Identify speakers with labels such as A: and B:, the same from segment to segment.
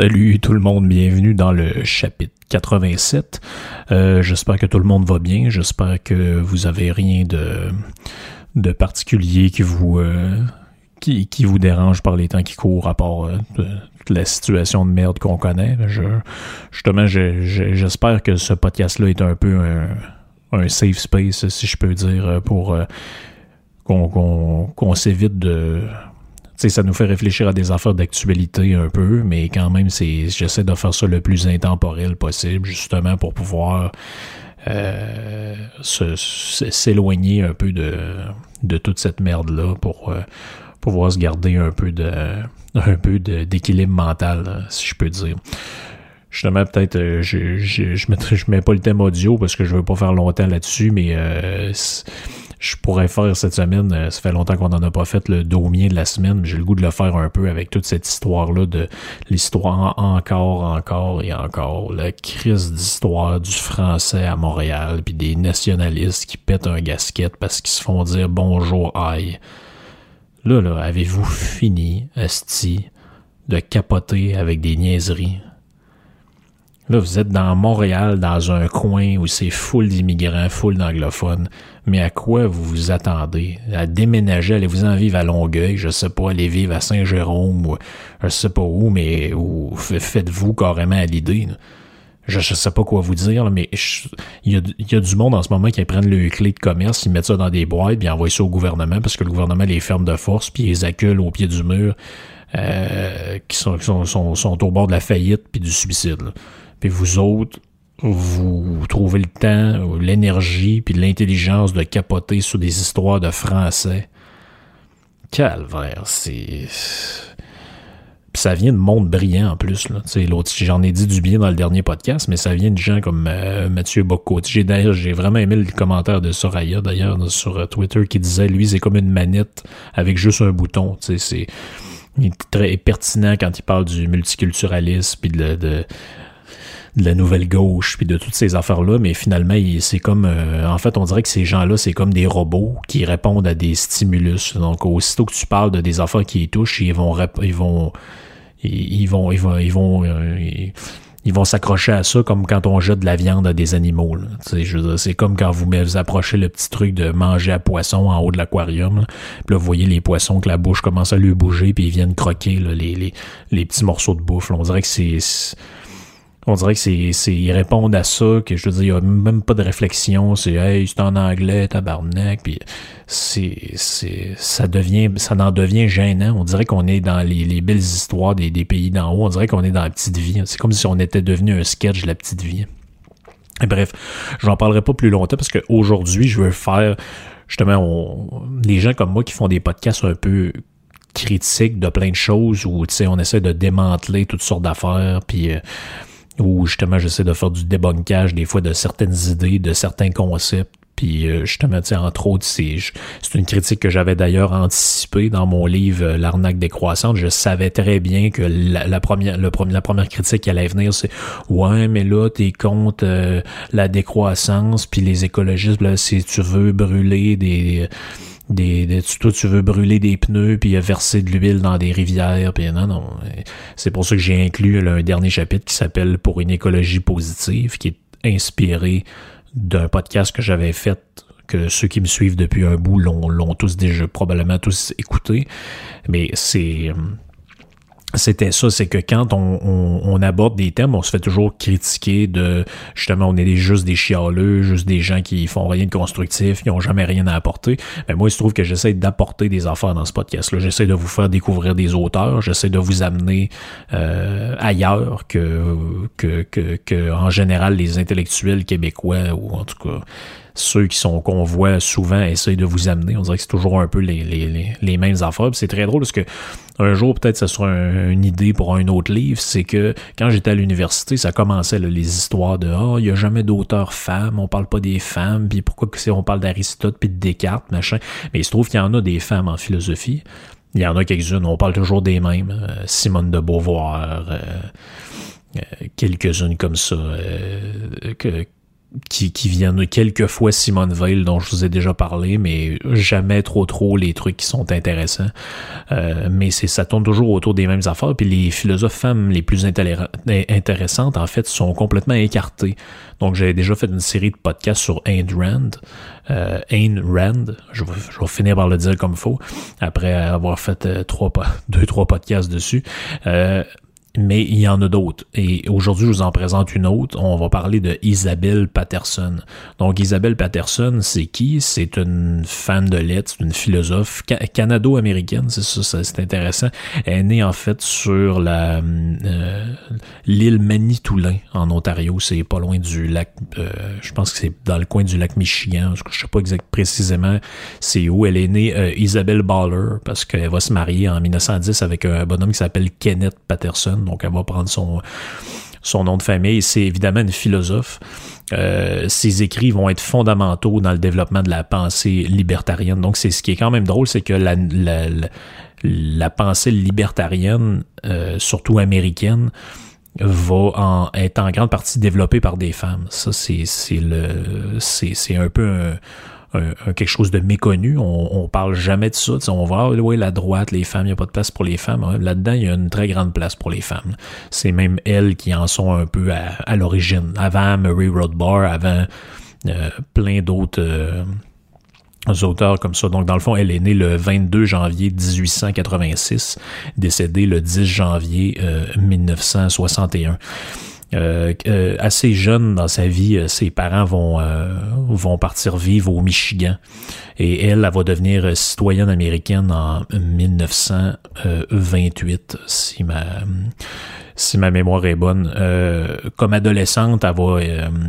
A: Salut tout le monde, bienvenue dans le chapitre 87. Euh, j'espère que tout le monde va bien, j'espère que vous avez rien de, de particulier qui vous, euh, qui, qui vous dérange par les temps qui courent à part euh, la situation de merde qu'on connaît. Justement, je- je- j'espère que ce podcast-là est un peu un, un safe space, si je peux dire, pour euh, qu'on qu'on- qu'on s'évite de sais, ça nous fait réfléchir à des affaires d'actualité un peu, mais quand même, c'est, j'essaie de faire ça le plus intemporel possible, justement pour pouvoir euh, s'éloigner un peu de, de toute cette merde-là pour euh, pouvoir se garder un peu de un peu d'équilibre mental, si je peux dire. Justement, peut-être, euh, je, je, je, je mets pas le thème audio parce que je veux pas faire longtemps là-dessus, mais euh, je pourrais faire cette semaine, euh, ça fait longtemps qu'on en a pas fait le domien de la semaine, mais j'ai le goût de le faire un peu avec toute cette histoire-là de l'histoire encore, encore et encore, la crise d'histoire du français à Montréal, puis des nationalistes qui pètent un gasket parce qu'ils se font dire bonjour aïe. Là, là, avez-vous fini, esti, de capoter avec des niaiseries? Là, vous êtes dans Montréal, dans un coin où c'est full d'immigrants, full d'anglophones. Mais à quoi vous vous attendez? À déménager, allez-vous en vivre à Longueuil, je sais pas, aller vivre à Saint-Jérôme ou je sais pas où, mais f- faites-vous carrément à l'idée. Je, je sais pas quoi vous dire, là, mais il y, a, du monde en ce moment qui prennent le clé de commerce, ils mettent ça dans des boîtes, puis envoient ça au gouvernement parce que le gouvernement les ferme de force, puis ils les acculent au pied du mur, euh, qui, sont au bord de la faillite puis du suicide. là. Puis vous autres, vous trouvez le temps, l'énergie, puis l'intelligence de capoter sur des histoires de français. Calvaire, c'est... Puis ça vient de monde brillant en plus. L'autre, j'en ai dit du bien dans le dernier podcast, mais ça vient de gens comme euh, Mathieu Bocco. J'ai d'ailleurs vraiment aimé le commentaire de Soraya d'ailleurs sur euh, Twitter qui disait lui c'est comme une manette avec juste un bouton. C'est très pertinent quand il parle du multiculturalisme puis de de la nouvelle gauche puis de toutes ces affaires là mais finalement c'est comme euh, en fait on dirait que ces gens là c'est comme des robots qui répondent à des stimulus donc aussitôt que tu parles de des affaires qui les touchent ils vont ils vont ils, vont ils vont ils vont euh, ils, ils vont s'accrocher à ça comme quand on jette de la viande à des animaux. C'est comme quand vous, vous approchez le petit truc de manger à poisson en haut de l'aquarium. Puis là, vous voyez les poissons que la bouche commence à lui bouger, puis ils viennent croquer là, les, les, les petits morceaux de bouffe. là. On dirait que c'est... On dirait que c'est, c'est, ils répondent à ça, que je veux dire, il a même pas de réflexion, c'est, hey, c'est en anglais, tabarnak, puis c'est, c'est, ça devient, ça en devient gênant. On dirait qu'on est dans les, les belles histoires des, des pays d'en haut, on dirait qu'on est dans la petite vie. C'est comme si on était devenu un sketch de la petite vie. Et bref, j'en parlerai pas plus longtemps parce qu'aujourd'hui, je veux faire, justement, on, les gens comme moi qui font des podcasts un peu critiques de plein de choses où, tu sais, on essaie de démanteler toutes sortes d'affaires, puis euh, où justement j'essaie de faire du débunkage des fois de certaines idées, de certains concepts. Puis euh, justement, tu entre autres, c'est c'est une critique que j'avais d'ailleurs anticipée dans mon livre euh, L'arnaque décroissante. Je savais très bien que la, première la première critique qui allait venir, c'est Ouais, mais là, t'es contre euh, la décroissance, puis les écologistes, là, si tu veux brûler des des, toi tu veux brûler des pneus puis verser de l'huile dans des rivières puis non non c'est pour ça que j'ai inclus un dernier chapitre qui s'appelle pour une écologie positive qui est inspiré d'un podcast que j'avais fait que ceux qui me suivent depuis un bout l'ont tous déjà probablement tous écouté. Mais c'est c'était ça, c'est que quand on, aborde des thèmes, on se fait toujours critiquer de justement on est juste des chialeux, juste des gens qui font rien de constructif, qui ont jamais rien à apporter. Mais moi, il se trouve que j'essaie d'apporter des affaires dans ce podcast-là. J'essaie de vous faire découvrir des auteurs, j'essaie de vous amener euh, ailleurs que, que, que, que en général les intellectuels québécois ou en tout cas ceux qui sont qu'on voit souvent essayent de vous amener. On dirait que c'est toujours un peu les, les, les, mêmes affaires. c'est très drôle parce que un jour, peut-être ce sera une idée pour un autre livre, c'est que quand j'étais à l'université, ça commençait les histoires de Ah, il n'y a jamais d'auteur femme, on parle pas des femmes, puis pourquoi on parle d'Aristote puis de Descartes, machin. Mais il se trouve qu'il y en a des femmes en philosophie. Il y en a quelques-unes, on parle toujours des mêmes. Euh, Simone de Beauvoir, euh, euh, quelques-unes comme ça, que, qui, qui viennent quelquefois Simone Veil dont je vous ai déjà parlé, mais jamais trop trop les trucs qui sont intéressants. Euh, mais c'est ça tourne toujours autour des mêmes affaires. Puis les philosophes femmes les plus intéressantes, en fait, sont complètement écartées. Donc j'avais déjà fait une série de podcasts sur Ayn Rand. Euh, Ayn Rand, je vais, je vais, finir par le dire comme faut, après avoir fait euh, trois, deux, trois podcasts dessus. Mais il y en a d'autres. Et aujourd'hui, je vous en présente une autre. On va parler de Isabelle Patterson. Donc, Isabelle Patterson, c'est qui? C'est une fan de lettres, une philosophe canado-américaine, c'est ça, c'est intéressant. Elle est née, en fait, sur la euh, l'île Manitoulin, en Ontario. C'est pas loin du lac, euh, je pense que c'est dans le coin du lac Michigan. Je sais pas exactement précisément c'est où. Elle est née euh, Isabelle Baller, parce qu'elle va se marier en 1910 avec un bonhomme qui s'appelle Kenneth Patterson donc elle va prendre son, son nom de famille. C'est évidemment une philosophe. Euh, ses écrits vont être fondamentaux dans le développement de la pensée libertarienne. Donc, c'est ce qui est quand même drôle, c'est que la, la, pensée libertarienne, euh, surtout américaine, va en, être en grande partie développée par des femmes. Ça, c'est le c'est un peu un, quelque chose de méconnu. On, on parle jamais de ça. on va, ah, oui, la droite, les femmes, il n'y a pas de place pour les femmes. Là-dedans, il y a une très grande place pour les femmes. C'est même elles qui en sont un peu à, l'origine. Avant Murray Rothbard, avant euh, plein d'autres euh, auteurs comme ça. Donc, dans le fond, elle est née le 22 janvier 1886, décédée le 10 janvier 1961. Euh, euh, euh, assez jeune dans sa vie, euh, ses parents vont vont partir vivre au Michigan et elle, elle va devenir citoyenne américaine en 1928, si ma si ma mémoire est bonne. comme adolescente, elle va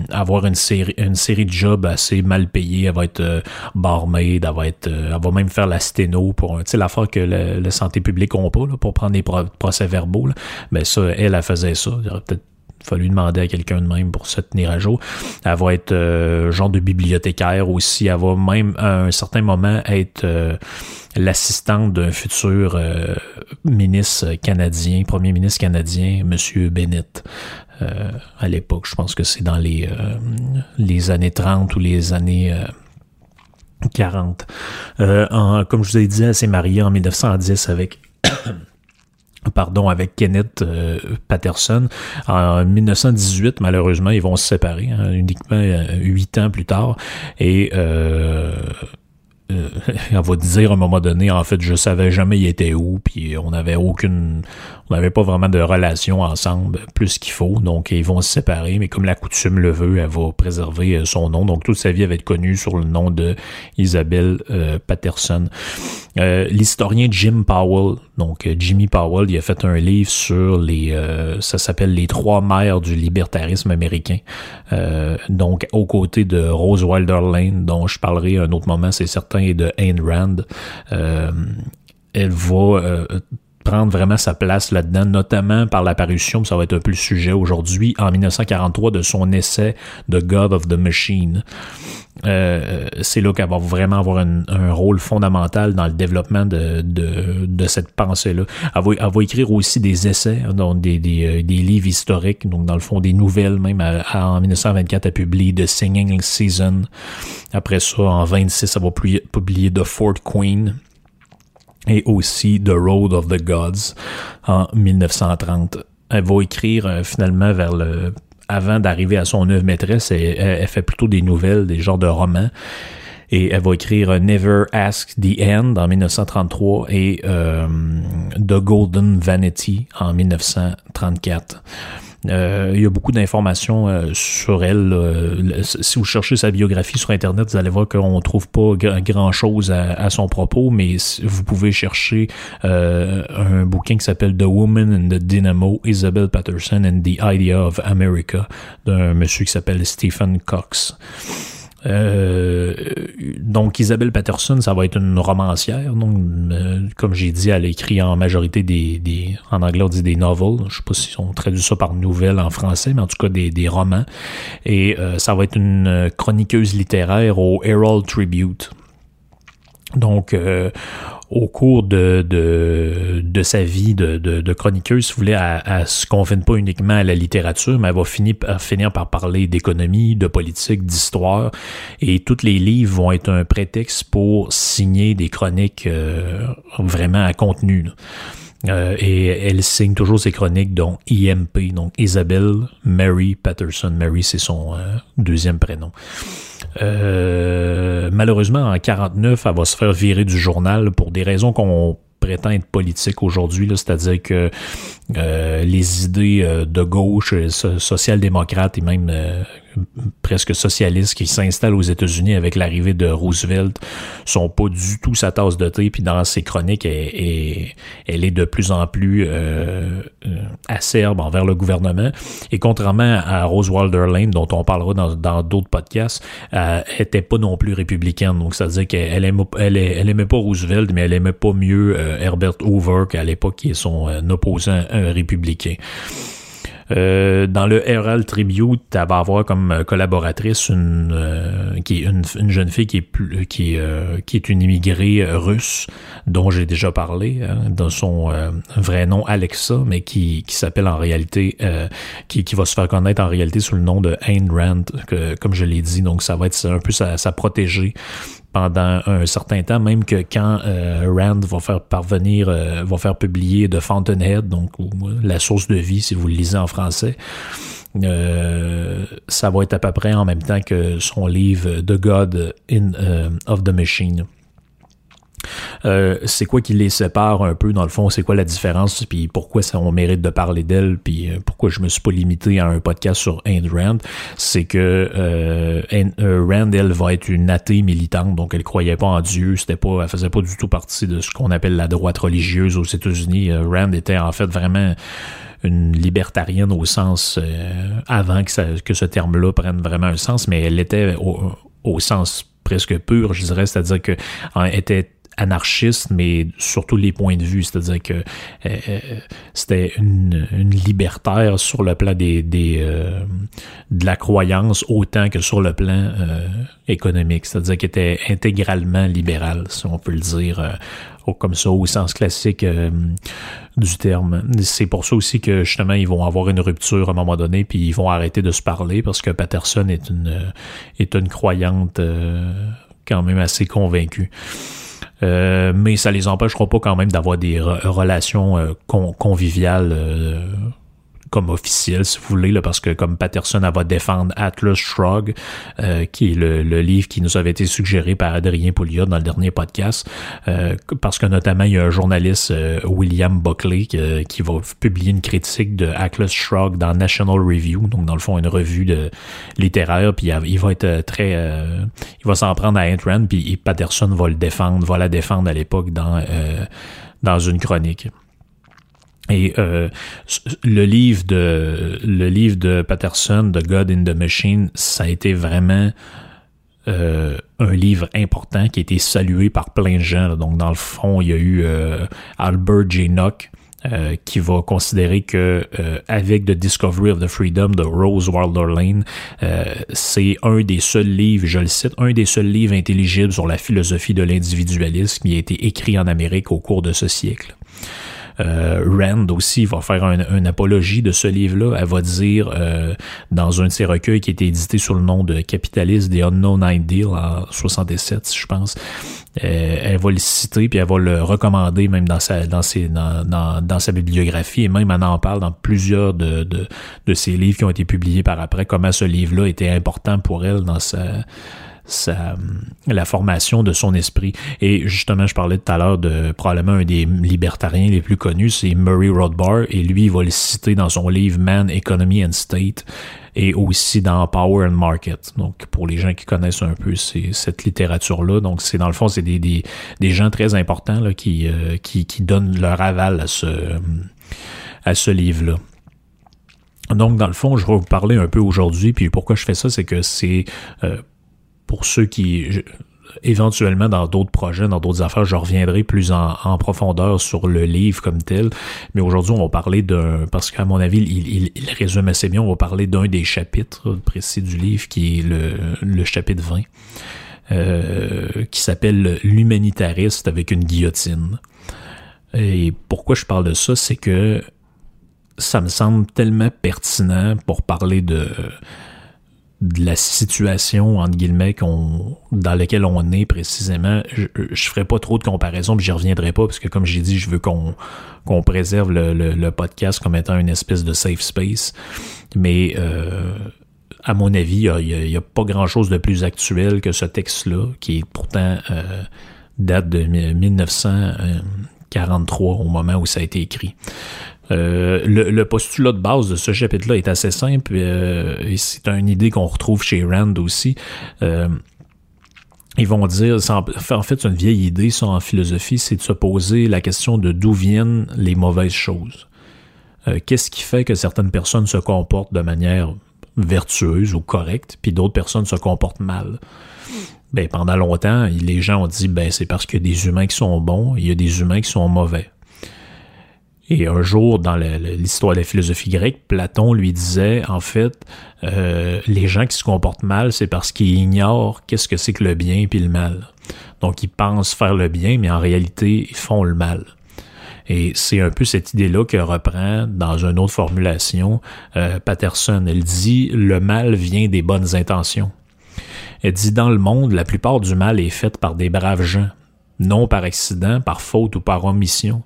A: avoir une série, une série de jobs assez mal payés. Elle va être barmaid, elle va être, elle va même faire la sténo pour, tu sais, l'affaire que la, santé publique ont pas pour prendre des procès-verbaux. Mais ben, ça, elle, elle faisait ça. Peut-être fallu demander à quelqu'un de même pour se tenir à jour. Elle va être euh, genre de bibliothécaire aussi. Elle va même à un certain moment être euh, l'assistante d'un futur euh, ministre canadien, premier ministre canadien, Monsieur Bennett. à l'époque, je pense que c'est dans les, les années 30 ou les années 40. comme je vous ai dit, elle s'est mariée en 1910 avec pardon, avec Kenneth euh, Patterson. En 1918, malheureusement, ils vont se séparer, hein, uniquement euh, huit ans plus tard. Et euh, euh, on va dire à un moment donné, en fait, je savais jamais il était où, puis on n'avait aucune, on n'avait pas vraiment de relation ensemble, plus qu'il faut, donc ils vont se séparer, mais comme la coutume le veut, elle va préserver son nom, donc toute sa vie va être connue sur le nom de Isabelle Patterson. L'historien Jim Powell, donc Jimmy Powell, il a fait un livre sur les, ça s'appelle les trois mères du libertarisme américain, donc aux côtés de Rose Wilder Lane, dont je parlerai un autre moment, c'est certain et de Ayn Rand, euh, elle va euh, prendre vraiment sa place là-dedans, notamment par l'apparition, ça va être un peu le sujet aujourd'hui, en 1943, de son essai The God of the Machine. Euh, c'est là qu'elle va vraiment avoir un, rôle fondamental dans le développement de, de, cette pensée-là. Elle va, elle va, écrire aussi des essais, donc des, des, des, livres historiques, donc dans le fond des nouvelles même. en 1924, elle publie The Singing Season. Après ça, en 26, elle va publier The Fort Queen et aussi The Road of the Gods en 1930. Elle va écrire euh, finalement vers le avant d'arriver à son œuvre maîtresse, elle, fait plutôt des nouvelles, des genres de romans. Et elle va écrire Never Ask the End en 1933 et euh, The Golden Vanity en 1934. Euh, il y a beaucoup d'informations euh, sur elle. Si vous cherchez sa biographie sur Internet, vous allez voir qu'on trouve pas grand-chose à, son propos, mais vous pouvez chercher un bouquin qui s'appelle The Woman in the Dynamo, Isabel Patterson and the Idea of America, d'un monsieur qui s'appelle Stephen Cox. Donc Isabelle Patterson, ça va être une romancière. Donc, euh, comme j'ai dit, elle écrit en majorité des, des, en anglais on dit des novels. Je sais pas si on traduit ça par nouvelles en français, mais en tout cas des, des romans. Et euh, ça va être une chroniqueuse littéraire au Herald Tribute. Donc, au cours de, de, de sa vie de, de, de, chroniqueuse, si vous voulez, elle, elle se confine pas uniquement à la littérature, mais elle va finir, finir par parler d'économie, de politique, d'histoire, et tous les livres vont être un prétexte pour signer des chroniques euh, vraiment à contenu. Euh, et elle signe toujours ses chroniques dont IMP, donc Isabelle Mary Patterson. Mary, c'est son euh, deuxième prénom. Euh, malheureusement, en 49, elle va se faire virer du journal pour des raisons qu'on prétend être politique aujourd'hui, c'est-à-dire que euh, les idées euh, de gauche, euh, social-démocrate et même presque socialistes qui s'installent aux États-Unis avec l'arrivée de Roosevelt sont pas du tout sa tasse de thé. Puis dans ses chroniques, elle, est de plus en plus acerbe envers le gouvernement. Et contrairement à Rose Lane, dont on parlera dans d'autres podcasts, elle était pas non plus républicaine. Donc, c'est-à-dire qu'elle aimait, elle, pas Roosevelt, mais elle aimait pas mieux Herbert Hoover qu'à l'époque qui est son opposant républicain. Euh, dans le Herald Tribute, tu vas avoir comme collaboratrice une euh, qui est une, jeune fille qui est plus, qui est, euh, qui est une immigrée russe dont j'ai déjà parlé hein, dans son vrai nom Alexa, mais qui, qui s'appelle en réalité qui, qui va se faire connaître en réalité sous le nom de Ayn Rand, que, comme je l'ai dit. Donc ça va être un peu sa, sa protégée pendant un certain temps, même que quand euh, Rand va faire parvenir, euh, va faire publier The Fountainhead, donc la source de vie, si vous le lisez en français, euh, ça va être à peu près en même temps que son livre The God in, of the Machine. Euh, c'est quoi qui les sépare un peu dans le fond, c'est quoi la différence, puis pourquoi ça on mérite de parler d'elle, puis euh, pourquoi je me suis pas limité à un podcast sur Ayn Rand, c'est que euh, Rand elle va être une athée militante, donc elle croyait pas en Dieu, c'était pas, elle faisait pas du tout partie de ce qu'on appelle la droite religieuse aux États-Unis. Rand était en fait vraiment une libertarienne au sens avant que, que ce terme-là prenne vraiment un sens, mais elle était au, au sens presque pur, je dirais, c'est-à-dire que était anarchiste, mais surtout les points de vue, c'est-à-dire que euh, euh, c'était une, une, libertaire sur le plan des, des euh, de la croyance autant que sur le plan économique, c'est-à-dire qu'elle était intégralement libérale, si on peut le dire comme ça au sens classique du terme. C'est pour ça aussi que justement ils vont avoir une rupture à un moment donné, puis ils vont arrêter de se parler parce que Patterson est une est une croyante quand même assez convaincue. Euh, mais ça les empêchera pas quand même d'avoir des relations euh, conviviales euh, comme officiel, si vous voulez, là, parce que comme Patterson, elle va défendre Atlas Shrug, euh, qui est le, livre qui nous avait été suggéré par Adrien Pouliot dans le dernier podcast, euh, parce que notamment, il y a un journaliste, euh, William Buckley, qui, va publier une critique de Atlas Shrug dans National Review, donc dans le fond, une revue de littéraire, puis il va être très... il va s'en prendre à Ant Rand, puis Patterson va le défendre, va la défendre à l'époque dans, dans une chronique. Et euh, le livre de le livre de Patterson, The God in the Machine, ça a été vraiment euh, un livre important qui a été salué par plein de gens. Donc dans le fond, il y a eu euh, Albert J. Nock, euh, qui va considérer que euh, avec The Discovery of the Freedom de Rose Wilder Lane, euh, c'est un des seuls livres, je le cite, un des seuls livres intelligibles sur la philosophie de l'individualisme qui a été écrit en Amérique au cours de ce siècle. Euh, Rand aussi va faire une apologie de ce livre-là. Elle va dire euh, dans un de ses recueils qui a été édité sous le nom de Capitaliste des Unknown Ideal en 67, je pense. Euh, elle va le citer puis elle va le recommander même dans sa dans, sa bibliographie et même elle en parle dans plusieurs de, de, de ses livres qui ont été publiés par après comment ce livre-là était important pour elle dans sa la formation de son esprit. Et justement, je parlais tout à l'heure de probablement un des libertariens les plus connus, c'est Murray Rothbard, et lui, il va le citer dans son livre Man, Economy and State et aussi dans Power and Market. Donc, pour les gens qui connaissent un peu cette littérature-là, donc c'est dans le fond, c'est des, des, des, gens très importants là, qui, euh, qui, qui donnent leur aval à ce, à ce livre-là. Donc, dans le fond, je vais vous parler un peu aujourd'hui, puis pourquoi je fais ça, c'est que c'est euh, pour ceux qui éventuellement dans d'autres projets, dans d'autres affaires, je reviendrai plus en, profondeur sur le livre comme tel. Mais aujourd'hui, on va parler d'un, parce qu'à mon avis, il, résume assez bien, on va parler d'un des chapitres précis du livre qui est le, le chapitre 20, euh, qui s'appelle L'humanitariste avec une guillotine. Et pourquoi je parle de ça, c'est que ça me semble tellement pertinent pour parler de de la situation entre guillemets dans laquelle on est précisément je, je ferai pas trop de comparaisons puis j'y reviendrai pas parce que comme j'ai dit je veux qu'on qu'on préserve le, le, podcast comme étant une espèce de safe space. Mais euh, à mon avis il y, a, pas grand chose de plus actuel que ce texte là qui est pourtant euh, date de 1943 au moment où ça a été écrit euh, le, postulat de base de ce chapitre-là est assez simple euh, et c'est une idée qu'on retrouve chez Rand aussi. Euh, ils vont dire, en, fait, c'est une vieille idée, ça, en philosophie, c'est de se poser la question de d'où viennent les mauvaises choses. Qu'est-ce qui fait que certaines personnes se comportent de manière vertueuse ou correcte, puis d'autres personnes se comportent mal? Ben, pendant longtemps, les gens ont dit, ben, c'est parce qu'il y a des humains qui sont bons, il y a des humains qui sont mauvais. Et un jour, dans l'histoire de la philosophie grecque, Platon lui disait, en fait, euh, les gens qui se comportent mal, c'est parce qu'ils ignorent qu'est-ce que c'est que le bien puis le mal. Donc, ils pensent faire le bien, mais en réalité, ils font le mal. Et c'est un peu cette idée-là que reprend dans une autre formulation euh, Patterson. Elle dit le mal vient des bonnes intentions. Elle dit dans le monde, la plupart du mal est fait par des braves gens, non par accident, par faute ou par omission.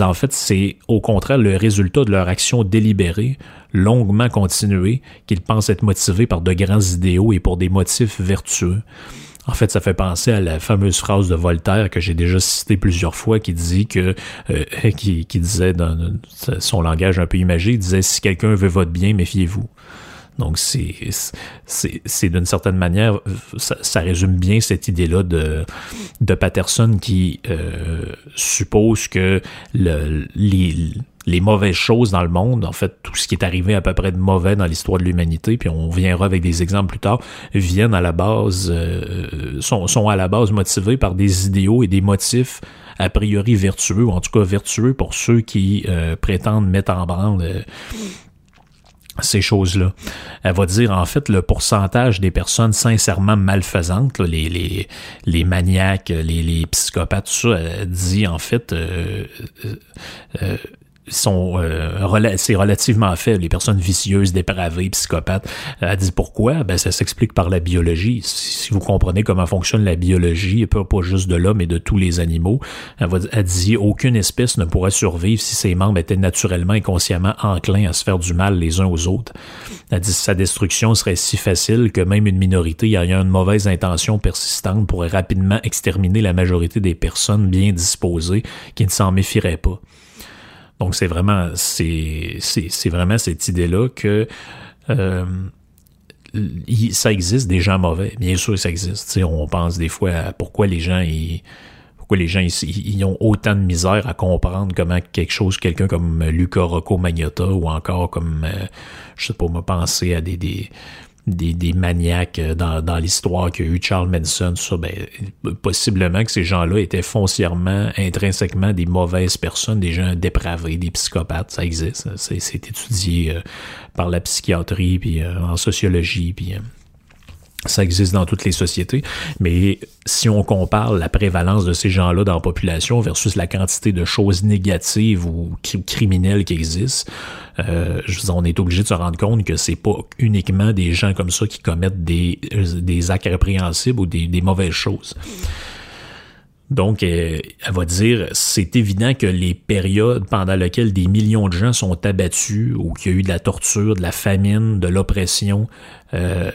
A: En fait, c'est au contraire le résultat de leur action délibérée, longuement continuée, qu'ils pensent être motivés par de grands idéaux et pour des motifs vertueux. En fait, ça fait penser à la fameuse phrase de Voltaire que j'ai déjà citée plusieurs fois, qui dit que, euh, qui, disait dans son langage un peu imagé, disait si quelqu'un veut votre bien, méfiez-vous. Donc, c'est, d'une certaine manière, ça, résume bien cette idée-là de, de Patterson qui euh, suppose que le, les, les mauvaises choses dans le monde, en fait, tout ce qui est arrivé à peu près de mauvais dans l'histoire de l'humanité, puis on viendra avec des exemples plus tard, viennent à la base, euh, sont, sont à la base motivés par des idéaux et des motifs a priori vertueux, ou en tout cas vertueux pour ceux qui euh, prétendent mettre en branle ces choses-là. Elle va dire en fait le pourcentage des personnes sincèrement malfaisantes, les, les, les maniaques, les, les psychopathes, tout ça, elle dit en fait euh, euh, euh sont euh, c'est relativement faible. Les personnes vicieuses, dépravées, psychopathes. Elle dit pourquoi? Ben ça s'explique par la biologie. Si vous comprenez comment fonctionne la biologie, pas, pas juste de l'homme, mais de tous les animaux. Elle, va, elle dit aucune espèce ne pourrait survivre si ses membres étaient naturellement et consciemment enclins à se faire du mal les uns aux autres. Elle dit sa destruction serait si facile que même une minorité ayant une mauvaise intention persistante pourrait rapidement exterminer la majorité des personnes bien disposées qui ne s'en méfieraient pas. Donc c'est vraiment c'est vraiment cette idée là que euh, ça existe des gens mauvais. Bien sûr, ça existe. on pense des fois à pourquoi les gens ils, pourquoi les gens ont autant de misère à comprendre comment quelque chose, quelqu'un comme Luca Rocco Magnotta ou encore comme euh, je sais pas, me penser à des des, maniaques dans, dans l'histoire qu'il y a eu Charles Manson, ça, ben, possiblement que ces gens-là étaient foncièrement, intrinsèquement des mauvaises personnes, des gens dépravés, des psychopathes, ça existe. C'est étudié par la psychiatrie, puis en sociologie, puis ça existe dans toutes les sociétés, mais si on compare la prévalence de ces gens-là dans la population versus la quantité de choses négatives ou criminelles qui existent, euh, on est obligé de se rendre compte que c'est pas uniquement des gens comme ça qui commettent des, des actes répréhensibles ou des, des mauvaises choses. Donc, euh, elle va dire, c'est évident que les périodes pendant lesquelles des millions de gens sont abattus ou qu'il y a eu de la torture, de la famine, de l'oppression, euh,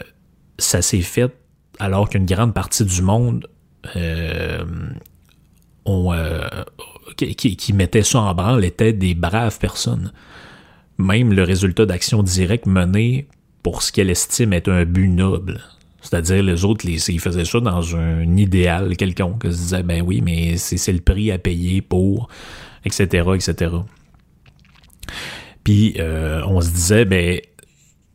A: ça s'est fait alors qu'une grande partie du monde euh, euh, qui, qui, mettait ça en branle étaient des braves personnes. Même le résultat d'action directe menée pour ce qu'elle estime être un but noble. C'est-à-dire, les autres, ils faisaient ça dans un idéal quelconque. Ils se disaient, ben oui, mais c'est le prix à payer pour, etc., etc. Puis, euh, on se disait, ben,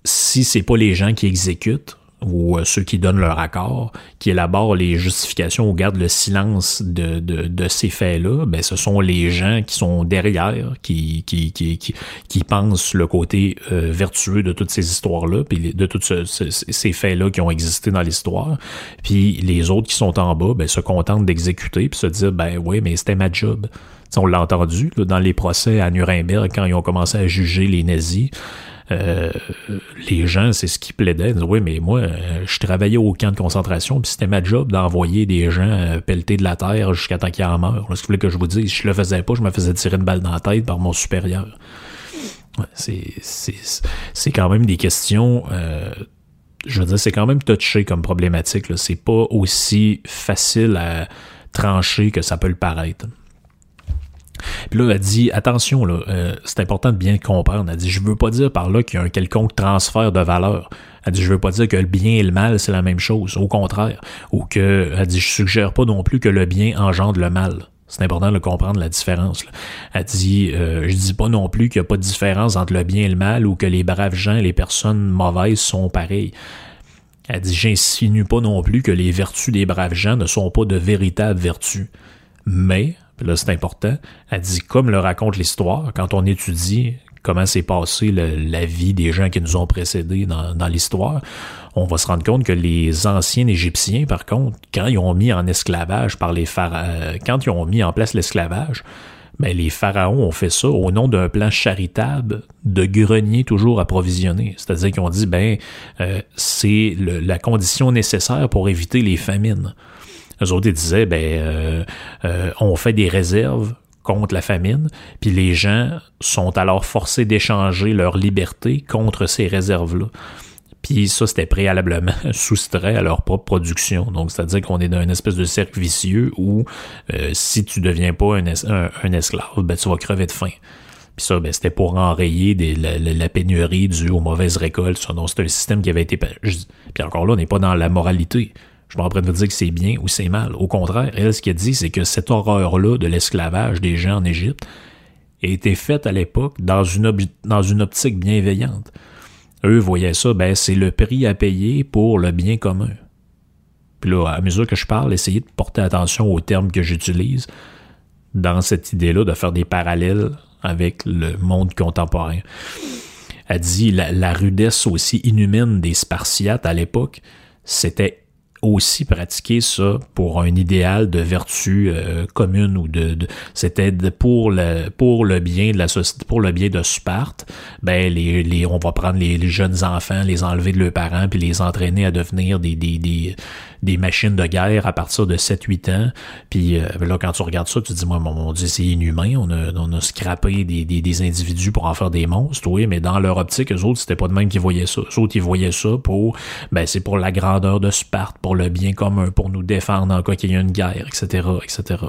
A: si c'est pas les gens qui exécutent, ou euh, ceux qui donnent leur accord, qui élaborent les justifications ou gardent le silence de, de, de ces faits-là, ben ce sont les gens qui sont derrière, qui, qui, qui, qui, qui pensent le côté euh, vertueux de toutes ces histoires-là, puis de tous ces faits-là qui ont existé dans l'histoire. Puis les autres qui sont en bas, ben, se contentent d'exécuter, puis se dire, ben oui, mais c'était ma job. on l'a entendu dans les procès à Nuremberg quand ils ont commencé à juger les nazis. Euh, les gens, c'est ce qu'ils plaidaient. oui, mais moi, euh, je travaillais au camp de concentration, puis c'était ma job d'envoyer des gens euh, pelleter de la terre jusqu'à temps qu'ils en meurent. Ce que vous que je vous dise, si je le faisais pas, je me faisais tirer une balle dans la tête par mon supérieur. c'est quand même des questions... je veux dire, c'est quand même touché comme problématique. C'est pas aussi facile à trancher que ça peut le paraître. Puis là, elle dit, attention, là, euh, c'est important de bien comprendre. Elle dit, je veux pas dire par là qu'il y a un quelconque transfert de valeur. Elle dit, je veux pas dire que le bien et le mal, c'est la même chose. Au contraire. Ou que, elle dit, je suggère pas non plus que le bien engendre le mal. C'est important de comprendre la différence. Elle dit, euh, je dis pas non plus qu'il n'y a pas de différence entre le bien et le mal ou que les braves gens les personnes mauvaises sont pareils. Elle dit, j'insinue pas non plus que les vertus des braves gens ne sont pas de véritables vertus. Mais, là c'est important, elle dit comme le raconte l'histoire, quand on étudie comment s'est passée la vie des gens qui nous ont précédés dans, l'histoire, on va se rendre compte que les anciens Égyptiens, par contre, quand ils ont mis en esclavage par les pharaons, euh, quand ils ont mis en place l'esclavage, ben, les pharaons ont fait ça au nom d'un plan charitable de grenier toujours approvisionné. C'est-à-dire qu'ils ont dit, ben, euh, c'est la condition nécessaire pour éviter les famines. Eux autres, ils disaient, ben, euh, euh, on fait des réserves contre la famine, puis les gens sont alors forcés d'échanger leur liberté contre ces réserves-là. Puis ça, c'était préalablement soustrait à leur propre production. Donc, c'est-à-dire qu'on est dans une espèce de cercle vicieux où euh, si tu deviens pas un, esclave, ben, tu vas crever de faim. Puis ça, ben, c'était pour enrayer la, pénurie due aux mauvaises récoltes. Donc, c'est un système qui avait été... Puis encore là, on n'est pas dans la moralité. Je suis pas en train de dire que c'est bien ou c'est mal. Au contraire, elle, ce qu'elle dit, c'est que cette horreur-là de l'esclavage des gens en Égypte a été faite à l'époque dans une, dans une optique bienveillante. Eux voyaient ça, ben, c'est le prix à payer pour le bien commun. Puis là, à mesure que je parle, essayez de porter attention aux termes que j'utilise dans cette idée-là de faire des parallèles avec le monde contemporain. Elle dit la, la rudesse aussi inhumaine des Spartiates à l'époque, c'était aussi pratiquer ça pour un idéal de vertu euh, commune ou de, c'était pour le pour le bien de la société pour le bien de Sparte ben les, les on va prendre les, jeunes enfants les enlever de leurs parents puis les entraîner à devenir des des, des, des machines de guerre à partir de 7-8 ans puis euh, là quand tu regardes ça tu te dis moi mon, dieu c'est inhumain on a on a scrappé des, des, individus pour en faire des monstres oui mais dans leur optique eux autres c'était pas de même qu'ils voyaient ça eux autres ils voyaient ça pour ben c'est pour la grandeur de Sparte pour le bien commun, pour nous défendre en cas qu'il y ait une guerre, etc., etc.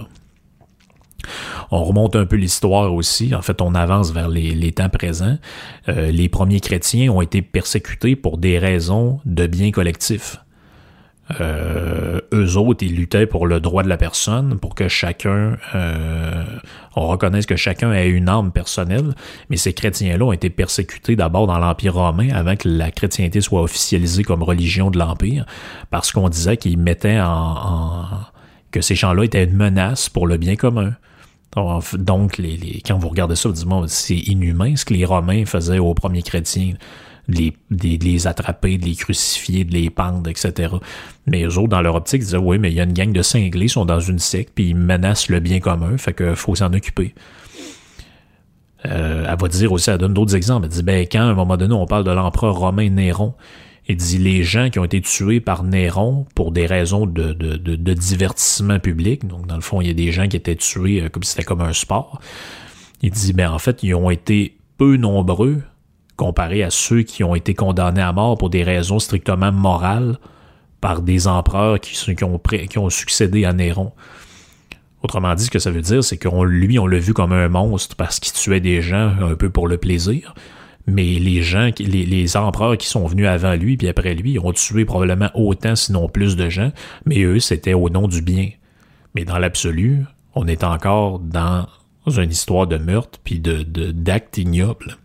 A: On remonte un peu l'histoire aussi. En fait, on avance vers les, temps présents. Euh, les premiers chrétiens ont été persécutés pour des raisons de bien collectif. Euh, eux autres, ils luttaient pour le droit de la personne, pour que chacun, euh, on reconnaisse que chacun ait une arme personnelle. Mais ces chrétiens-là ont été persécutés d'abord dans l'Empire romain avant que la chrétienté soit officialisée comme religion de l'Empire, parce qu'on disait qu'ils mettaient en, que ces gens-là étaient une menace pour le bien commun. Donc, les, quand vous regardez ça, vous dites, c'est inhumain ce que les Romains faisaient aux premiers chrétiens de les, attraper, de les crucifier, de les pendre, etc. Mais eux autres, dans leur optique, ils disaient, oui, mais il y a une gang de cinglés, ils sont dans une secte, puis ils menacent le bien commun, fait que faut s'en occuper. Euh, elle va dire aussi, elle donne d'autres exemples. Elle dit, ben, quand, à un moment donné, on parle de l'empereur romain Néron, il dit les gens qui ont été tués par Néron pour des raisons de, de, divertissement public. Donc, dans le fond, il y a des gens qui étaient tués euh, comme si c'était comme un sport. Il dit, ben, en fait, ils ont été peu nombreux comparé à ceux qui ont été condamnés à mort pour des raisons strictement morales par des empereurs qui, ont, qui ont succédé à Néron. Autrement dit, ce que ça veut dire, c'est qu'on lui, on l'a vu comme un monstre parce qu'il tuait des gens un peu pour le plaisir. Mais les gens, les, les empereurs qui sont venus avant lui puis après lui, ont tué probablement autant, sinon plus de gens, mais eux, c'était au nom du bien. Mais dans l'absolu, on est encore dans une histoire de meurtre puis de d'actes ignobles.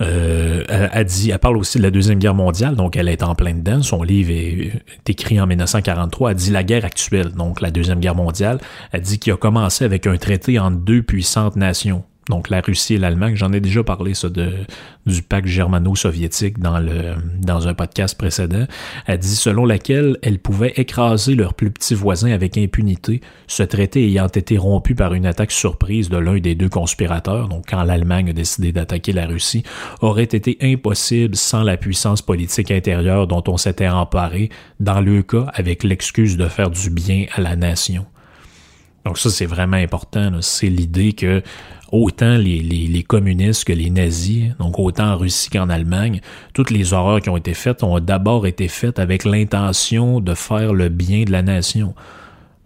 A: Euh, elle, parle aussi de la Deuxième Guerre mondiale, donc elle est en plein dedans. Son livre est, écrit en 1943. Elle dit la guerre actuelle, donc la Deuxième Guerre mondiale. Elle dit qu'il a commencé avec un traité entre deux puissantes nations donc la Russie et l'Allemagne. J'en ai déjà parlé ça de, du pacte germano-soviétique dans, le, dans un podcast précédent. Elle dit selon laquelle elle pouvait écraser leurs plus petits voisins avec impunité, ce traité ayant été rompu par une attaque surprise de l'un des deux conspirateurs, donc quand l'Allemagne a décidé d'attaquer la Russie, aurait été impossible sans la puissance politique intérieure dont on s'était emparé, dans le cas avec l'excuse de faire du bien à la nation. Donc ça, c'est vraiment important. C'est l'idée que autant les, communistes que les nazis, donc autant en Russie qu'en Allemagne, toutes les horreurs qui ont été faites ont d'abord été faites avec l'intention de faire le bien de la nation.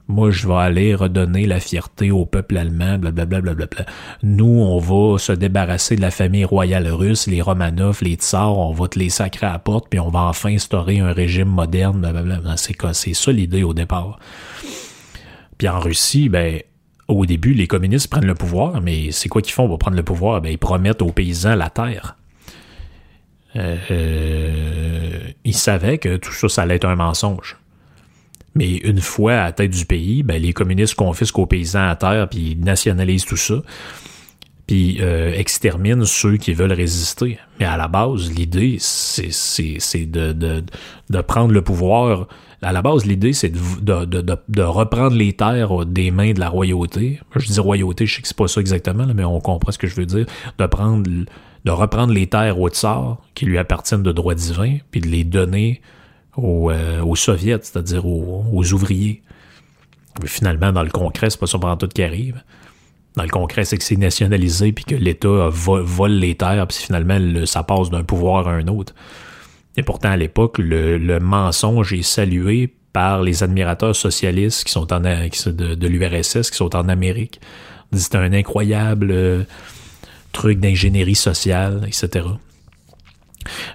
A: Moi, je vais aller redonner la fierté au peuple allemand, blablabla. Bla, bla, bla, Nous, on va se débarrasser de la famille royale russe, les Romanov, les Tsars, on va te les sacrer à la porte, puis on va enfin instaurer un régime moderne, blablabla. C'est ça l'idée au départ. Puis en Russie, ben, au début, les communistes prennent le pouvoir, mais c'est quoi qu'ils font? Pour prendre le pouvoir? Ben, ils promettent aux paysans la terre. Euh, euh, ils savaient que tout ça, ça allait être un mensonge. Mais une fois à la tête du pays, ben, les communistes confisquent aux paysans la terre, puis nationalisent tout ça, puis euh, exterminent ceux qui veulent résister. Mais à la base, l'idée, c'est de, prendre le pouvoir à la base, l'idée, c'est de, de, reprendre les terres des mains de la royauté. Je dis royauté, je sais que c'est pas ça exactement, mais on comprend ce que je veux dire. De prendre, de reprendre les terres au tsar qui lui appartiennent de droit divin, puis de les donner aux, euh, aux soviets, c'est-à-dire aux, ouvriers. Mais finalement, dans le concret, c'est pas ça pendant tout qui arrive. Dans le concret, c'est que c'est nationalisé puis que l'État vole, les terres, puis finalement, ça passe d'un pouvoir à un autre. Et pourtant, à l'époque, le, mensonge est salué par les admirateurs socialistes qui sont en, de, l'URSS, qui sont en Amérique. C'est un incroyable euh, truc d'ingénierie sociale, etc.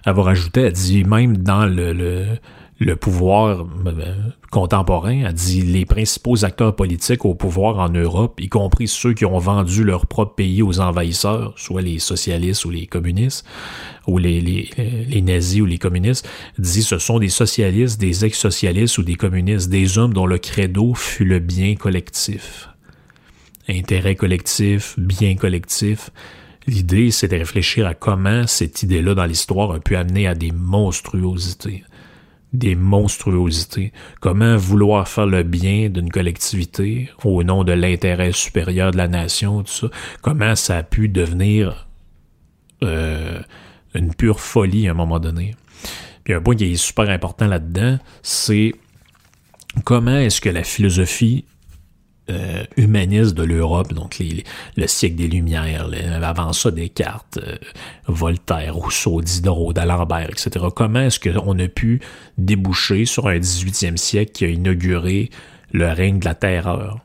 A: Elle va rajouter, elle dit même dans le pouvoir euh, contemporain, a dit les principaux acteurs politiques au pouvoir en Europe, y compris ceux qui ont vendu leur propre pays aux envahisseurs, soit les socialistes ou les communistes, ou les nazis ou les communistes, dit ce sont des socialistes, des ex-socialistes ou des communistes, des hommes dont le credo fut le bien collectif. Intérêt collectif, bien collectif. L'idée, c'est de réfléchir à comment cette idée-là dans l'histoire a pu amener à des monstruosités des monstruosités. Comment vouloir faire le bien d'une collectivité au nom de l'intérêt supérieur de la nation, tout ça? Comment ça a pu devenir euh, une pure folie à un moment donné? Puis un point qui est super important là-dedans, c'est comment est-ce que la philosophie euh, humaniste de l'Europe, donc le siècle des Lumières, avant ça Descartes, euh, Voltaire, Rousseau, Diderot, d'Alembert, etc. Comment est-ce qu'on a pu déboucher sur un 18e siècle qui a inauguré le règne de la terreur?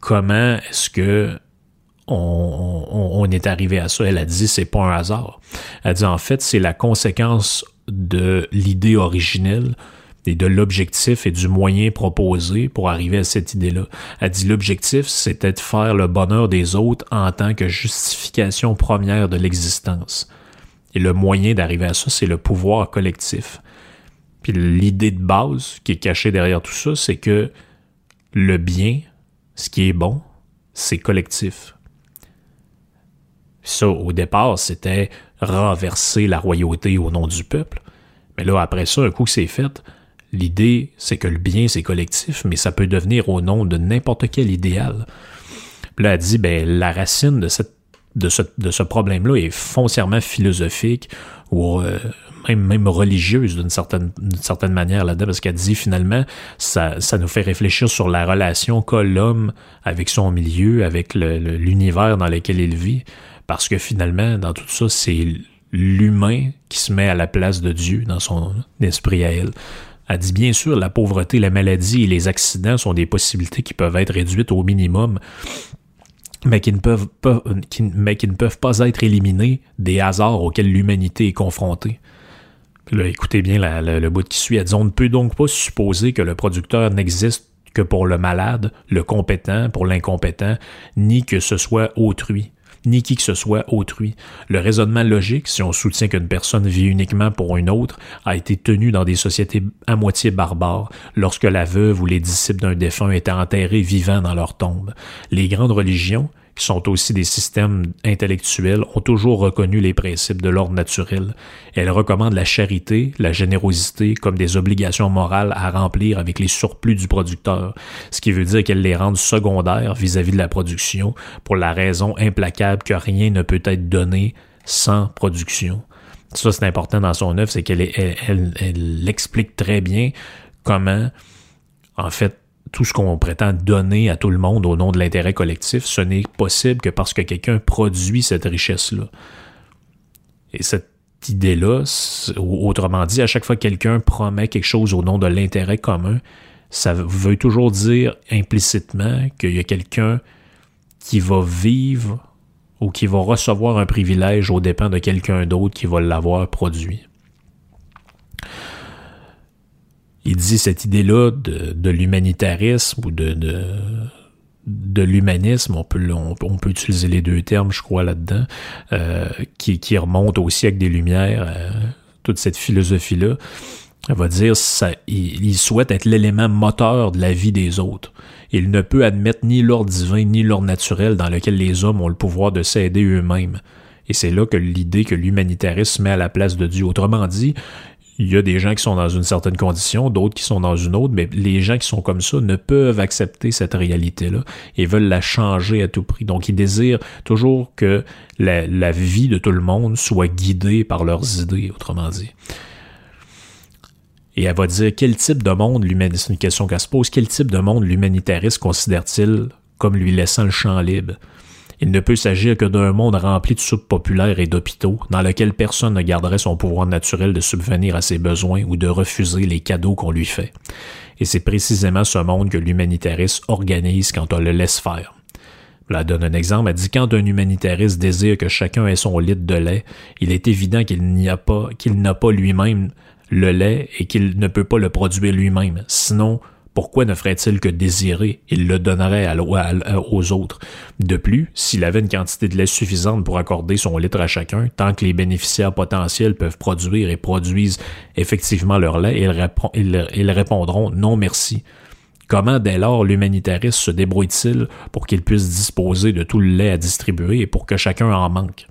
A: Comment est-ce que on, est arrivé à ça? Elle a dit c'est pas un hasard. Elle a dit en fait c'est la conséquence de l'idée originelle et de l'objectif et du moyen proposé pour arriver à cette idée-là. Elle dit l'objectif, c'était de faire le bonheur des autres en tant que justification première de l'existence. Et le moyen d'arriver à ça, c'est le pouvoir collectif. Puis l'idée de base qui est cachée derrière tout ça, c'est que le bien, ce qui est bon, c'est collectif. Ça, au départ, c'était renverser la royauté au nom du peuple. Mais là, après ça, un coup que c'est fait, l'idée, c'est que le bien, c'est collectif, mais ça peut devenir au nom de n'importe quel idéal. Puis là, elle dit, ben, la racine de, cette, de ce, de ce problème-là est foncièrement philosophique ou euh, même, même religieuse d'une certaine, certaine manière là-dedans, parce qu'elle dit finalement, ça, ça nous fait réfléchir sur la relation qu'a l'homme avec son milieu, avec l'univers dans lequel il vit, parce que finalement, dans tout ça, c'est l'humain qui se met à la place de Dieu dans son esprit à elle. Elle dit bien sûr, la pauvreté, la maladie et les accidents sont des possibilités qui peuvent être réduites au minimum, mais qui ne peuvent pas, mais qui ne peuvent pas être éliminées des hasards auxquels l'humanité est confrontée écoutez bien le bout qui suit. Elle dit, on ne peut donc pas supposer que le producteur n'existe que pour le malade, le compétent pour l'incompétent, ni que ce soit autrui ni qui que ce soit autrui. Le raisonnement logique, si on soutient qu'une personne vit uniquement pour une autre, a été tenu dans des sociétés à moitié barbares, lorsque la veuve ou les disciples d'un défunt étaient enterrés vivants dans leur tombe. Les grandes religions, qui sont aussi des systèmes intellectuels, ont toujours reconnu les principes de l'ordre naturel. Elles recommandent la charité, la générosité comme des obligations morales à remplir avec les surplus du producteur, ce qui veut dire qu'elles les rendent secondaires vis-à-vis de la production pour la raison implacable que rien ne peut être donné sans production. Ça, c'est important dans son œuvre, c'est qu'elle elle, elle explique très bien comment, en fait, tout ce qu'on prétend donner à tout le monde au nom de l'intérêt collectif, ce n'est possible que parce que quelqu'un produit cette richesse-là. Et cette idée-là, autrement dit, à chaque fois que quelqu'un promet quelque chose au nom de l'intérêt commun, ça veut toujours dire implicitement qu'il y a quelqu'un qui va vivre ou qui va recevoir un privilège au dépens de quelqu'un d'autre qui va l'avoir produit. Il dit cette idée-là de, l'humanitarisme ou de, l'humanisme, on peut, utiliser les deux termes, je crois, là-dedans, euh, qui, qui remonte au siècle des Lumières, euh, toute cette philosophie-là. Elle va dire ça, il, souhaite être l'élément moteur de la vie des autres. Il ne peut admettre ni l'ordre divin ni l'ordre naturel dans lequel les hommes ont le pouvoir de s'aider eux-mêmes. Et c'est là que l'idée que l'humanitarisme met à la place de Dieu. Autrement dit, il y a des gens qui sont dans une certaine condition, d'autres qui sont dans une autre, mais les gens qui sont comme ça ne peuvent accepter cette réalité-là et veulent la changer à tout prix. Donc, ils désirent toujours que la, vie de tout le monde soit guidée par leurs idées, autrement dit. Et elle va dire quel type de monde l'humaniste, c'est une question qu'elle se pose, quel type de monde l'humanitariste considère-t-il comme lui laissant le champ libre? Il ne peut s'agir que d'un monde rempli de soupes populaires et d'hôpitaux, dans lequel personne ne garderait son pouvoir naturel de subvenir à ses besoins ou de refuser les cadeaux qu'on lui fait. Et c'est précisément ce monde que l'humanitariste organise quand on le laisse faire. Elle donne un exemple. Elle dit quand un humanitariste désire que chacun ait son litre de lait, il est évident qu'il n'y a pas, qu'il n'a pas lui-même le lait et qu'il ne peut pas le produire lui-même. Sinon, pourquoi ne ferait-il que désirer? Il le donnerait aux autres. De plus, s'il avait une quantité de lait suffisante pour accorder son litre à chacun, tant que les bénéficiaires potentiels peuvent produire et produisent effectivement leur lait, ils, répondront non merci. Comment dès lors l'humanitariste se débrouille-t-il pour qu'il puisse disposer de tout le lait à distribuer et pour que chacun en manque?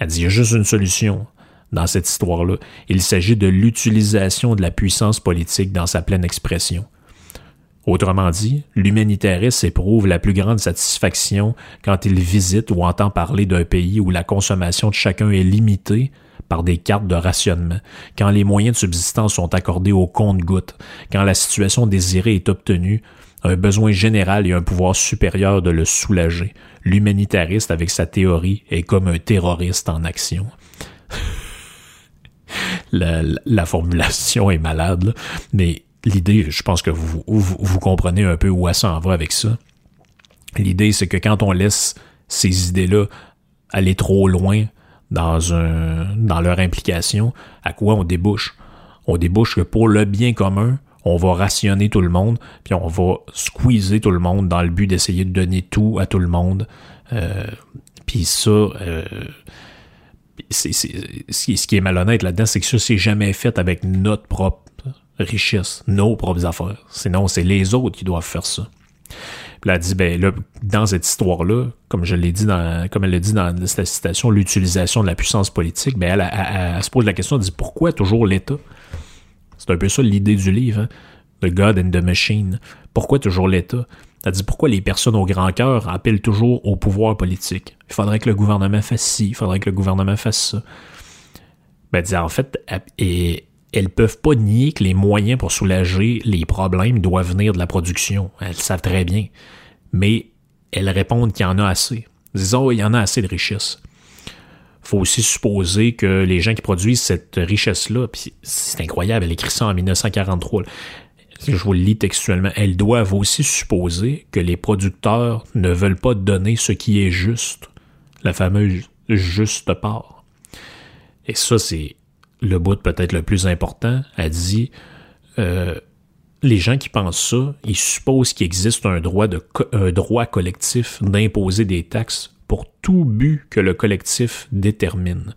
A: Il y a juste une solution dans cette histoire-là. Il s'agit de l'utilisation de la puissance politique dans sa pleine expression. Autrement dit, l'humanitariste éprouve la plus grande satisfaction quand il visite ou entend parler d'un pays où la consommation de chacun est limitée par des cartes de rationnement, quand les moyens de subsistance sont accordés au compte-gouttes, quand la situation désirée est obtenue, un besoin général et un pouvoir supérieur de le soulager. L'humanitariste, avec sa théorie, est comme un terroriste en action. la, la, formulation est malade, mais l'idée, je pense que vous, comprenez un peu où elle s'en va avec ça. L'idée, c'est que quand on laisse ces idées-là aller trop loin dans leur implication, à quoi on débouche? On débouche que pour le bien commun, on va rationner tout le monde, puis on va squeezer tout le monde dans le but d'essayer de donner tout à tout le monde. Euh, puis ça, euh, c'est, ce qui est malhonnête là-dedans, c'est que ça, c'est jamais fait avec notre propre richesse, nos propres affaires. Sinon, c'est les autres qui doivent faire ça. Puis elle dit, ben là, dans cette histoire-là, comme je l'ai dit dans, comme elle l'a dit dans cette citation, l'utilisation de la puissance politique, ben elle, se pose la question, elle dit pourquoi toujours l'État? C'est un peu ça l'idée du livre, hein? The God and the Machine. Pourquoi toujours l'État? Elle dit pourquoi les personnes au grand cœur appellent toujours au pouvoir politique? Il faudrait que le gouvernement fasse ci, il faudrait que le gouvernement fasse ça. Ben, elle dit en fait, et elles peuvent pas nier que les moyens pour soulager les problèmes doivent venir de la production. Elles savent très bien. Mais elles répondent qu'il y en a assez. Disons, il y en a assez de richesse. faut aussi supposer que les gens qui produisent cette richesse-là, puis c'est incroyable, elle écrit ça en 1943, je vous le lis textuellement, elles doivent aussi supposer que les producteurs ne veulent pas donner ce qui est juste, la fameuse juste part. Et ça, c'est le bout peut-être le plus important, a dit euh, les gens qui pensent ça, ils supposent qu'il existe un droit, de un droit collectif d'imposer des taxes pour tout but que le collectif détermine.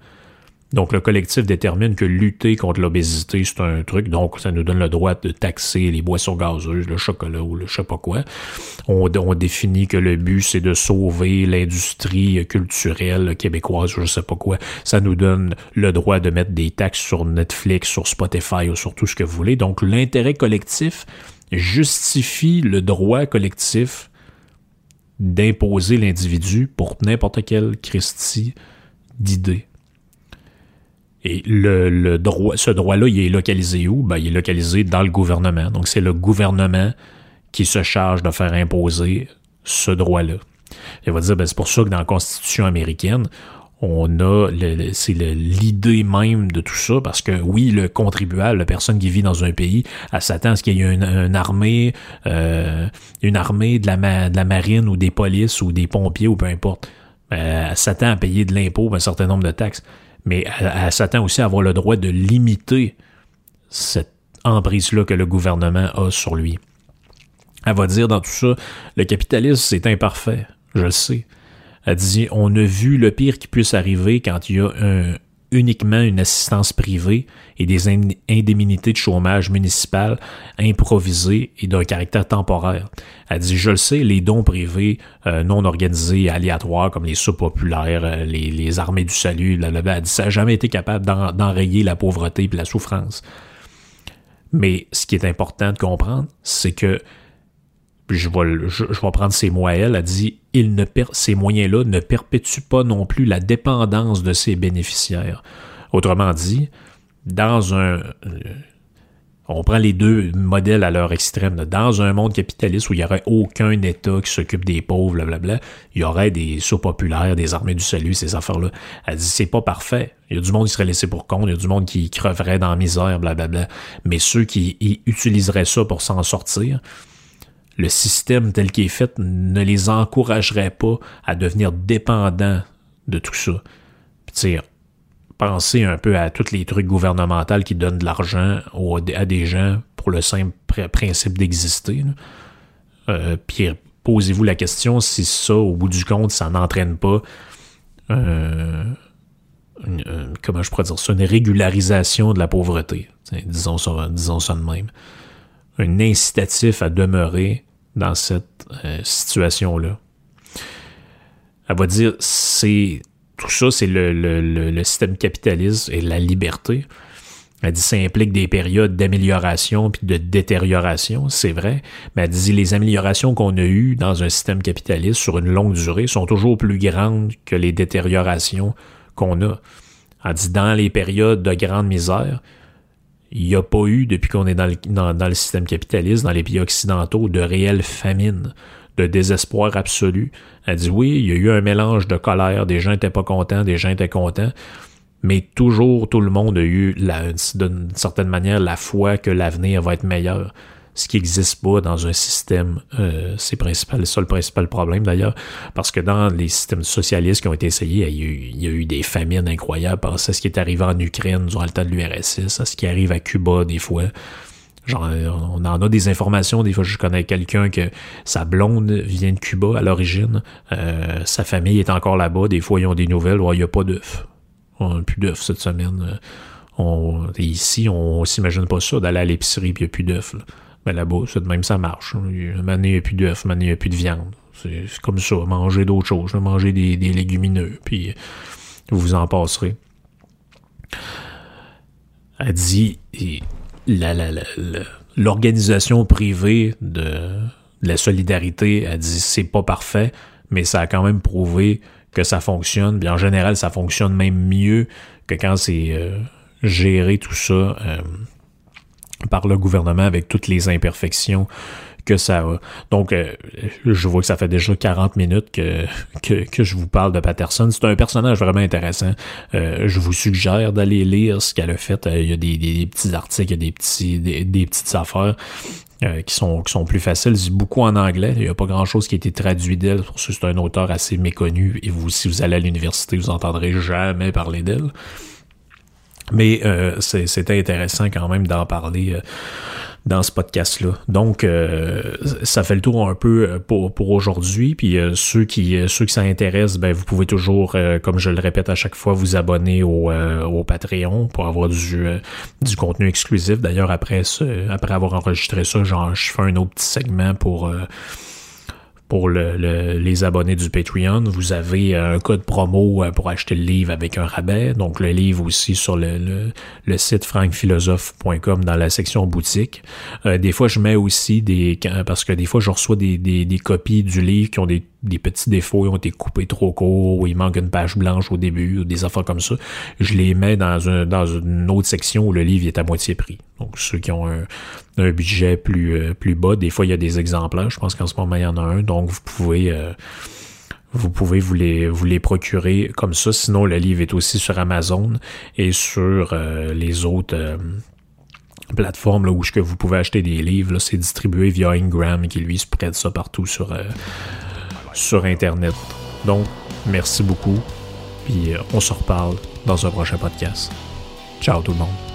A: Donc, le collectif détermine que lutter contre l'obésité, c'est un truc. Donc, ça nous donne le droit de taxer les boissons gazeuses, le chocolat ou le je sais pas quoi. On, définit que le but, c'est de sauver l'industrie culturelle québécoise, je sais pas quoi. Ça nous donne le droit de mettre des taxes sur Netflix, sur Spotify ou sur tout ce que vous voulez. Donc, l'intérêt collectif justifie le droit collectif d'imposer l'individu pour n'importe quelle Christie d'idée. Et le, droit, ce droit-là, il est localisé où? Ben, il est localisé dans le gouvernement. Donc, c'est le gouvernement qui se charge de faire imposer ce droit-là. Il va dire, ben, c'est pour ça que dans la Constitution américaine, on a, c'est l'idée même de tout ça, parce que oui, le contribuable, la personne qui vit dans un pays, elle s'attend à ce qu'il y ait une, armée, euh, une armée de la, de la marine ou des polices ou des pompiers ou peu importe. Euh, s'attend à payer de l'impôt, un certain nombre de taxes mais elle, s'attend aussi à avoir le droit de limiter cette emprise-là que le gouvernement a sur lui. Elle va dire dans tout ça, le capitalisme, c'est imparfait, je le sais. Elle dit, on a vu le pire qui puisse arriver quand il y a un, uniquement une assistance privée et des indemnités de chômage municipal improvisées et d'un caractère temporaire. Elle dit, je le sais, les dons privés euh, non organisés, aléatoires, comme les sous populaires, euh, les, armées du salut, là, elle dit, ça n'a jamais été capable d'enrayer la pauvreté et la souffrance. Mais ce qui est important de comprendre, c'est que je vais, je, vais prendre ces mots à elle, elle dit il ne ces moyens-là ne perpétuent pas non plus la dépendance de ses bénéficiaires. Autrement dit, dans un euh, on prend les deux modèles à leur extrême. Dans un monde capitaliste où il n'y aurait aucun État qui s'occupe des pauvres, blablabla, il y aurait des sauts populaires, des armées du salut, ces affaires-là. Elle dit c'est pas parfait. Il y a du monde qui serait laissé pour compte, il y a du monde qui creverait dans la misère, blablabla. Mais ceux qui utiliseraient ça pour s'en sortir, le système tel qu'il est fait ne les encouragerait pas à devenir dépendants de tout ça. Pensez un peu à tous les trucs gouvernementaux qui donnent de l'argent à des gens pour le simple principe d'exister. Euh, puis posez-vous la question si ça, au bout du compte, ça n'entraîne pas euh, une, comment je pourrais dire ça, une régularisation de la pauvreté. Disons disons ça de même. Un incitatif à demeurer dans cette euh, situation-là. Elle va dire, c'est tout ça, c'est le, système capitaliste et la liberté. Elle dit ça implique des périodes d'amélioration puis de détérioration, c'est vrai, mais elle dit les améliorations qu'on a eues dans un système capitaliste sur une longue durée sont toujours plus grandes que les détériorations qu'on a. Elle dit dans les périodes de grande misère, il n'y a pas eu, depuis qu'on est dans le, système capitaliste, dans les pays occidentaux, de réelle famine, de désespoir absolu. Elle dit oui, il y a eu un mélange de colère, des gens n'étaient pas contents, des gens étaient contents, mais toujours tout le monde a eu, d'une certaine manière, la foi que l'avenir va être meilleur. Ce qui n'existe pas dans un système. Euh, c'est principal, ça le principal problème d'ailleurs, parce que dans les systèmes socialistes qui ont été essayés, il y a eu, y a eu des famines incroyables. Pensez à ce qui est arrivé en Ukraine durant le temps de l'URSS, à ce qui arrive à Cuba des fois. Genre, on en a des informations. Des fois, je connais quelqu'un que sa blonde vient de Cuba à l'origine. Euh, sa famille est encore là-bas. Des fois, ils ont des nouvelles. il n'y a pas d'œufs. On n'a plus d'œufs cette semaine. On, ici, on s'imagine pas ça d'aller à l'épicerie puis il n'y a plus d'œufs. Mais là-bas, c'est de même ça marche. Une il n'y a plus d'œufs, une il n'y a plus de viande. C'est comme ça. Manger d'autres choses. Manger des, légumineux. Puis vous en passerez. Elle dit l'organisation privée de, la solidarité a dit c'est pas parfait, mais ça a quand même prouvé que ça fonctionne. En général, ça fonctionne même mieux que quand c'est euh, géré tout ça euh, par le gouvernement avec toutes les imperfections que ça a. Donc, euh, je vois que ça fait déjà 40 minutes que, que, je vous parle de Patterson. C'est un personnage vraiment intéressant. Euh, je vous suggère d'aller lire ce qu'elle a fait. Euh, il y a des, petits articles, des, petits, des, petites affaires. qui sont qui sont plus faciles. C'est beaucoup en anglais. Il n'y a pas grand chose qui a été traduit d'elle. Pour c'est un auteur assez méconnu. Et vous, si vous allez à l'université, vous entendrez jamais parler d'elle. Mais c'était intéressant quand même d'en parler dans ce podcast-là. Donc, euh, ça fait le tour un peu euh, pour, pour aujourd'hui. Puis euh, ceux qui ceux qui s'intéressent, ben vous pouvez toujours, comme je le répète à chaque fois, vous abonner au, au Patreon pour avoir du, du contenu exclusif. D'ailleurs, après après avoir enregistré ça, genre, je fais un autre petit segment pour pour le, les abonnés du Patreon, vous avez un code promo euh, pour acheter le livre avec un rabais. Donc le livre aussi sur le, le, site frankphilosophe.com dans la section boutique. Euh, des fois, je mets aussi des parce que des fois, je reçois des, des, des copies du livre qui ont des des petits défauts, ils ont été coupés trop court, ou il manque une page blanche au début, ou des affaires comme ça, je les mets dans, un, dans une autre section où le livre est à moitié prix. Donc ceux qui ont un, un budget plus, euh, plus bas, des fois il y a des exemplaires, je pense qu'en ce moment il y en a un, donc vous pouvez... Euh, vous pouvez vous les, vous les procurer comme ça. Sinon, le livre est aussi sur Amazon et sur euh, les autres plateformes là, où que vous pouvez acheter des livres. C'est distribué via Ingram qui lui spread ça partout sur, sur Internet. Donc, merci beaucoup. Puis euh, on se reparle dans un prochain podcast. Ciao tout le monde.